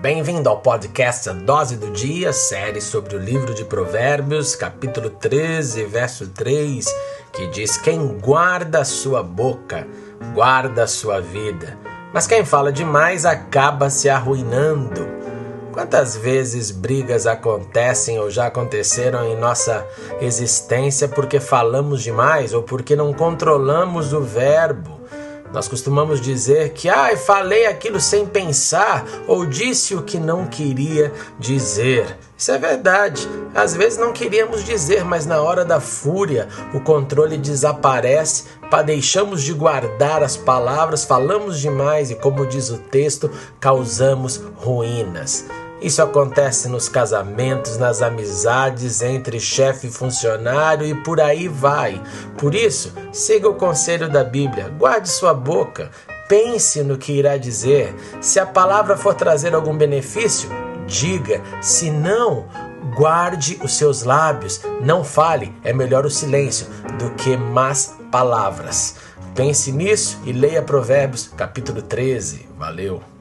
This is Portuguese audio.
Bem-vindo ao podcast A Dose do Dia, série sobre o livro de Provérbios, capítulo 13, verso 3, que diz: Quem guarda sua boca, guarda sua vida, mas quem fala demais acaba se arruinando. Quantas vezes brigas acontecem ou já aconteceram em nossa existência porque falamos demais ou porque não controlamos o verbo? Nós costumamos dizer que, ai, ah, falei aquilo sem pensar ou disse o que não queria dizer. Isso é verdade. Às vezes não queríamos dizer, mas na hora da fúria o controle desaparece, deixamos de guardar as palavras, falamos demais e, como diz o texto, causamos ruínas. Isso acontece nos casamentos, nas amizades entre chefe e funcionário e por aí vai. Por isso, siga o conselho da Bíblia, guarde sua boca, pense no que irá dizer. Se a palavra for trazer algum benefício, diga. Se não, guarde os seus lábios, não fale, é melhor o silêncio do que más palavras. Pense nisso e leia Provérbios, capítulo 13. Valeu!